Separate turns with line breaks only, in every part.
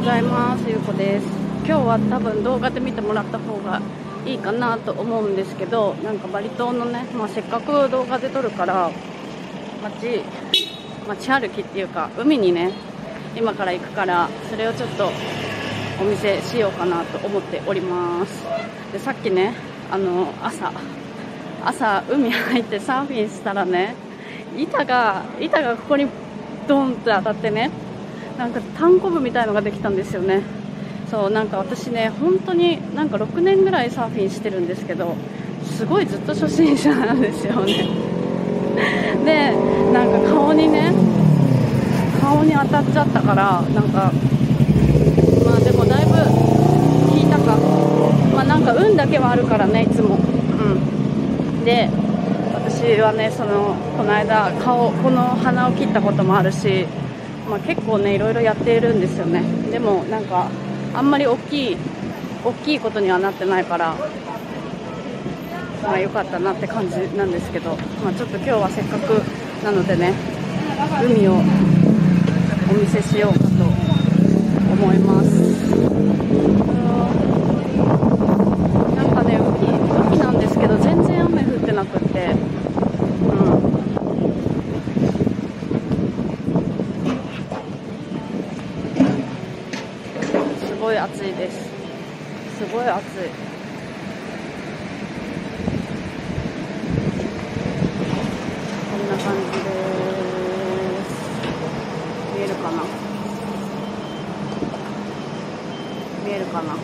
ございます。ゆうこです。今日は多分動画で見てもらった方がいいかなと思うんですけどなんかバリ島のね、まあ、せっかく動画で撮るから街街歩きっていうか海にね今から行くからそれをちょっとお見せしようかなと思っております。でさっきねあの朝朝海入ってサーフィンしたらね板が板がここにドンって当たってねなんか単行部みたいのができたんですよね。そうなんか私ね本当になんか6年ぐらいサーフィンしてるんですけどすごいずっと初心者なんですよね。でなんか顔にね顔に当たっちゃったからなんかまあでもだいぶ効いたか。まあなんか運だけはあるからねいつも。うん。で私はねそのこの間顔この鼻を切ったこともあるしまあ、結構ねいろいろやっているんですよね。でもなんかあんまり大きい大きいことにはなってないからまあ良かったなって感じなんですけど、まあ、ちょっと今日はせっかくなのでね海をお見せしようかと思いますなんかね海海なんですけど全然雨降ってなくってうんすごい暑いですすごい暑いこんな感じです見えるかな見えるかな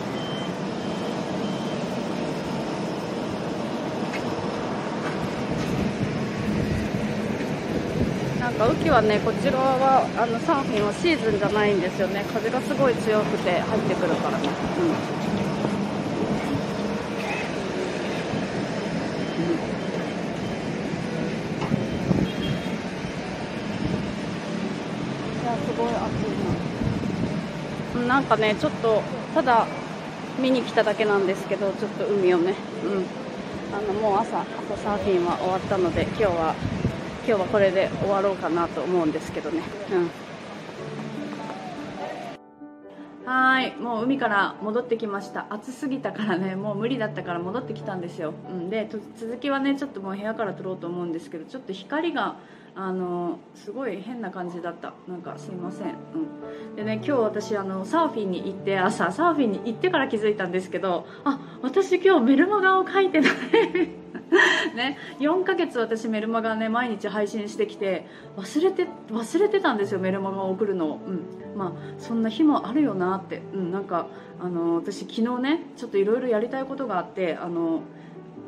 なんか雨季はねこちらはあのサーフィンはシーズンじゃないんですよね風がすごい強くて入ってくるからね、うん、いやすごい暑いななんかねちょっとただ見に来ただけなんですけどちょっと海をねうんあのもう朝朝サーフィンは終わったので今日は今日はこれで終わろうかなと思うんですけどね。うん。はい。もう海から戻ってきました。暑すぎたからね。もう無理だったから戻ってきたんですよ、うん、で続きはねちょっともう部屋から撮ろうと思うんですけどちょっと光があのすごい変な感じだった。なんかすいません、うん、でね今日私あのサーフィンに行って朝サーフィンに行ってから気づいたんですけどあ私今日メルマガを書いてない。ね、4ヶ月私メルマガね毎日配信してきて忘れて忘れてたんですよメルマガを送るのを、うん、まあそんな日もあるよなって、うん、なんかあの私昨日ねちょっといろいろやりたいことがあってあの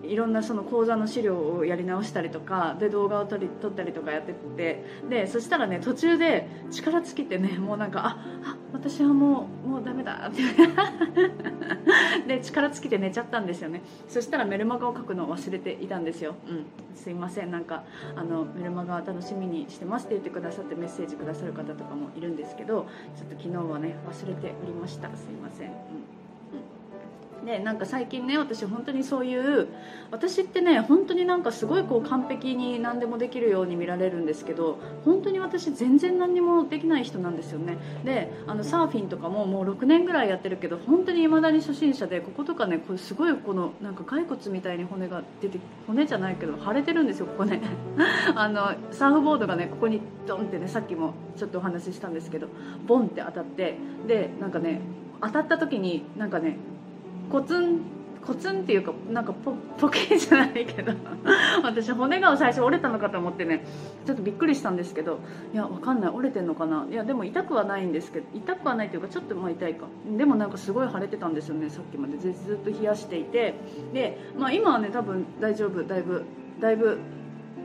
いろんなその講座の資料をやり直したりとかで動画を撮り撮ったりとかやっててでそしたらね途中で力尽きてねもうなんかああ私はもうもうダメだって。で力尽きて寝ちゃったんですよね。そしたらメルマガを書くのを忘れていたんですよ、うん、すいませんなんかあのメルマガ楽しみにしてますって言ってくださってメッセージくださる方とかもいるんですけどちょっと昨日はね忘れておりました。すいません、うん。でなんか最近ね私本当にそういう私ってね本当になんかすごいこう完璧に何でもできるように見られるんですけど本当に私全然何にもできない人なんですよね。であのサーフィンとかももう6年ぐらいやってるけど本当に未だに初心者でこことかねこれすごいこのなんか骸骨みたいに骨が出て骨じゃないけど腫れてるんですよここね。あのサーフボードがねここにドンってねさっきもちょっとお話ししたんですけどボンって当たってでなんかね当たった時になんかねコツンコツンっていうかなんかポポケじゃないけど 私骨が最初折れたのかと思ってねちょっとびっくりしたんですけどいやわかんない折れてんのかな？いやでも痛くはないんですけど痛くはないというかちょっとまあ痛いか。でもなんかすごい腫れてたんですよねさっきまで。ずずっと冷やしていて。で、まあ、今はね多分大丈夫だいぶだいぶ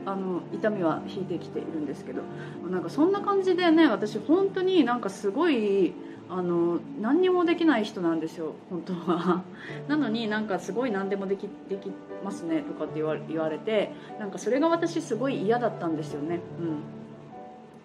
あの痛みは引いてきているんですけどなんかそんな感じでね私本当になんかすごいあの何にもできない人なんですよ本当は。なのになんかすごい何でもできできますねとかって言わ言われてなんかそれが私すごい嫌だったんですよね。うん。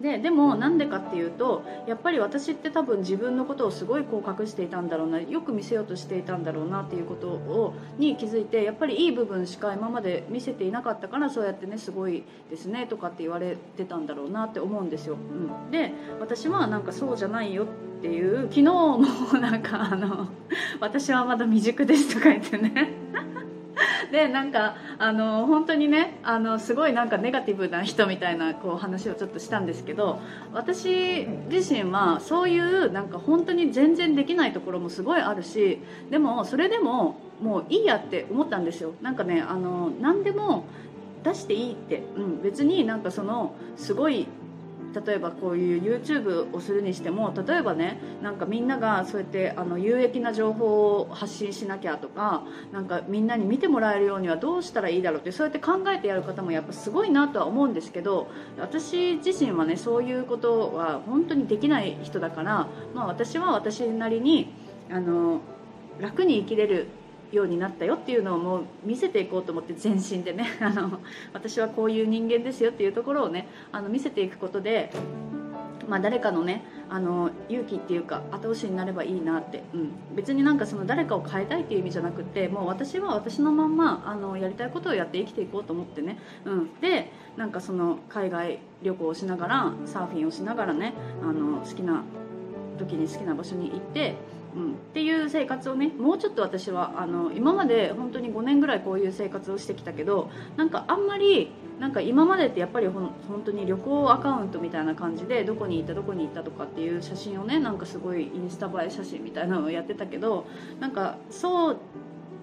ででもなんでかっていうとやっぱり私って多分自分のことをすごいこう隠していたんだろうなよく見せようとしていたんだろうなっていうことをに気づいてやっぱりいい部分しか今まで見せていなかったからそうやってねすごいですねとかって言われてたんだろうなって思うんですよ、うん、で私はなんかそうじゃないよっていう昨日もなんかあの「私はまだ未熟です」とか言ってね。でなんかあの本当にねあのすごいなんかネガティブな人みたいなこう話をちょっとしたんですけど私自身はそういうなんか本当に全然できないところもすごいあるしでもそれでももういいやって思ったんですよ。なんかねあの何でも出していいって、うん、別になんかそのすごい例えばこういう YouTube をするにしても例えばねなんかみんながそうやってあの有益な情報を発信しなきゃとかなんかみんなに見てもらえるようにはどうしたらいいだろうってそうやって考えてやる方もやっぱすごいなとは思うんですけど私自身はねそういうことは本当にできない人だから、まあ、私は私なりにあの楽に生きれるようになったよっていうのをもう見せていこうと思って全身でね あの私はこういう人間ですよっていうところをねあの見せていくことで、まあ、誰かのねあの勇気っていうか後押しになればいいなって、うん、別になんかその誰かを変えたいっていう意味じゃなくてもう私は私のまんまあのやりたいことをやって生きていこうと思ってね、うん、でなんかその海外旅行をしながらサーフィンをしながらねあの好きな時に好きな場所に行ってうん、っていう生活をねもうちょっと私はあの今まで本当に5年ぐらいこういう生活をしてきたけどなんかあんまりなんか今までってやっぱりほ本当に旅行アカウントみたいな感じでどこに行ったどこに行ったとかっていう写真をねなんかすごいインスタ映え写真みたいなのをやってたけどなんかそう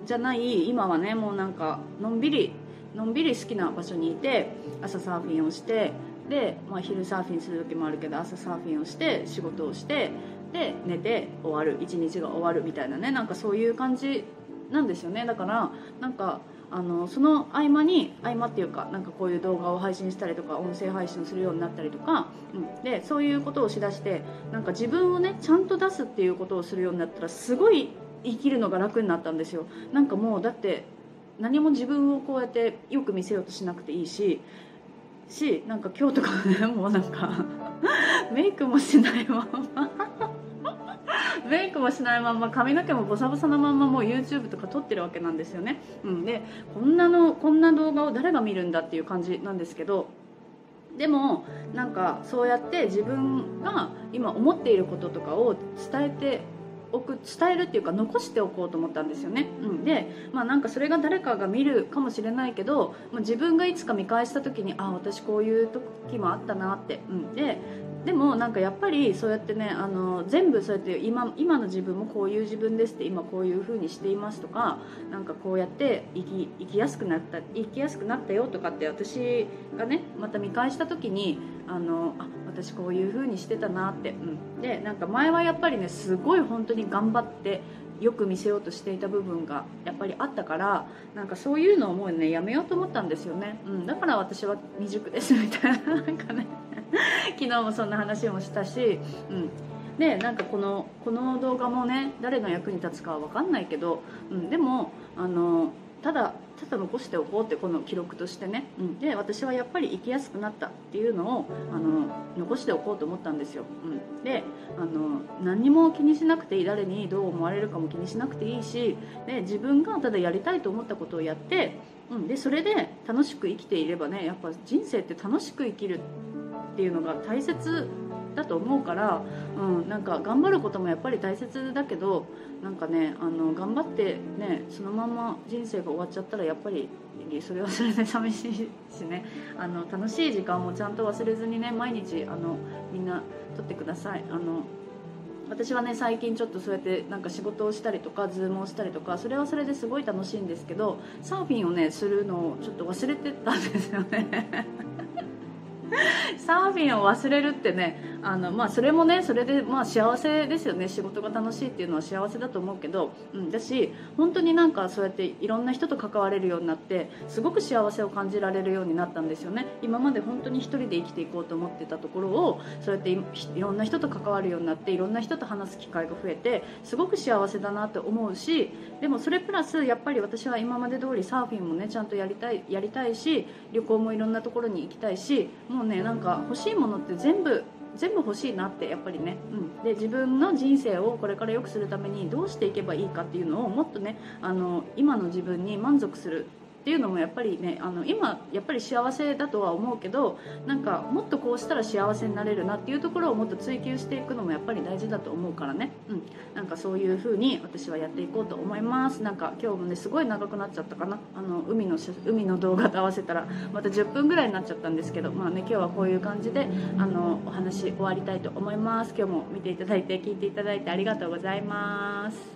じゃない今はねもうなんかのんびりのんびり好きな場所にいて朝サーフィンをしてで、まあ、昼サーフィンする時もあるけど朝サーフィンをして仕事をしてで寝て終わる一日が終わるみたいなねなんかそういう感じなんですよね。だからなんかあのその合間に合間っていうかなんかこういう動画を配信したりとか音声配信するようになったりとか、うん、でそういうことをしだしてなんか自分をねちゃんと出すっていうことをするようになったらすごい生きるのが楽になったんですよ。なんかもうだって何も自分をこうやってよく見せようとしなくていいししなんか今日とかねもうなんか メイクもしないままメイクもしないまま髪の毛もボサボサのまんまもう YouTube とか撮ってるわけなんですよね、うん、でこんなのこんな動画を誰が見るんだっていう感じなんですけどでもなんかそうやって自分が今思っていることとかを伝えておく伝えるっていうか残しておこうと思ったんですよね、うん、でまあなんかそれが誰かが見るかもしれないけど、まあ、自分がいつか見返した時にああ私こういう時もあったなって、うん、ででもなんかやっぱりそうやってねあの全部そうやって今今の自分もこういう自分ですって今こういう風にしていますとかなんかこうやって生き生きやすくなった生きやすくなったよとかって私がねまた見返した時にあのあ私こういう風にしてたなって、うん、でなんか前はやっぱりねすごい本当に頑張ってよく見せようとしていた部分がやっぱりあったからなんかそういうのをもうねやめようと思ったんですよね、うん、だから私は未熟ですみたいな。なんかね。昨日もそんな話もしたし、うん、でなんかこのこの動画もね誰の役に立つかは分かんないけど、うん、でもあのただただ残しておこうってこの記録としてね、うん、で私はやっぱり生きやすくなったっていうのをあの残しておこうと思ったんですよ、うん、であの何も気にしなくていい誰にどう思われるかも気にしなくていいしで自分がただやりたいと思ったことをやって、うん、でそれで楽しく生きていればねやっぱ人生って楽しく生きるっていうのが大切だと思うから、うん、なんか頑張ることもやっぱり大切だけどなんかねあの頑張ってねそのまま人生が終わっちゃったらやっぱりそれはそれで寂しいしねあの楽しい時間もちゃんと忘れずにね毎日あのみんな撮ってください。あの私はね最近ちょっとそうやってなんか仕事をしたりとかズームをしたりとかそれはそれですごい楽しいんですけどサーフィンをねするのをちょっと忘れてたんですよねサーフィンを忘れるってねあの、まあ、それもねそれでまあ幸せですよね。仕事が楽しいっていうのは幸せだと思うけど、うん、だし本当になんかそうやっていろんな人と関われるようになってすごく幸せを感じられるようになったんですよね。今まで本当に1人で生きていこうと思ってたところをそうやっていろんな人と関わるようになっていろんな人と話す機会が増えてすごく幸せだなって思うしでもそれプラスやっぱり私は今まで通りサーフィンもねちゃんとやりたいやりたいし旅行もいろんなところに行きたいしもうねなんか欲しいものって全部全部欲しいなってやっぱりね、うん、で自分の人生をこれから良くするためにどうしていけばいいかっていうのをもっとねあの今の自分に満足するっていうのもやっぱりねあの今やっぱり幸せだとは思うけどなんかもっとこうしたら幸せになれるなっていうところをもっと追求していくのもやっぱり大事だと思うからね、うん、なんかそういう風に私はやっていこうと思います。なんか今日もねすごい長くなっちゃったかな。あの海の海の動画と合わせたらまた10分ぐらいになっちゃったんですけどまあね今日はこういう感じであのお話終わりたいと思います。今日も見ていただいて聞いていただいてありがとうございます。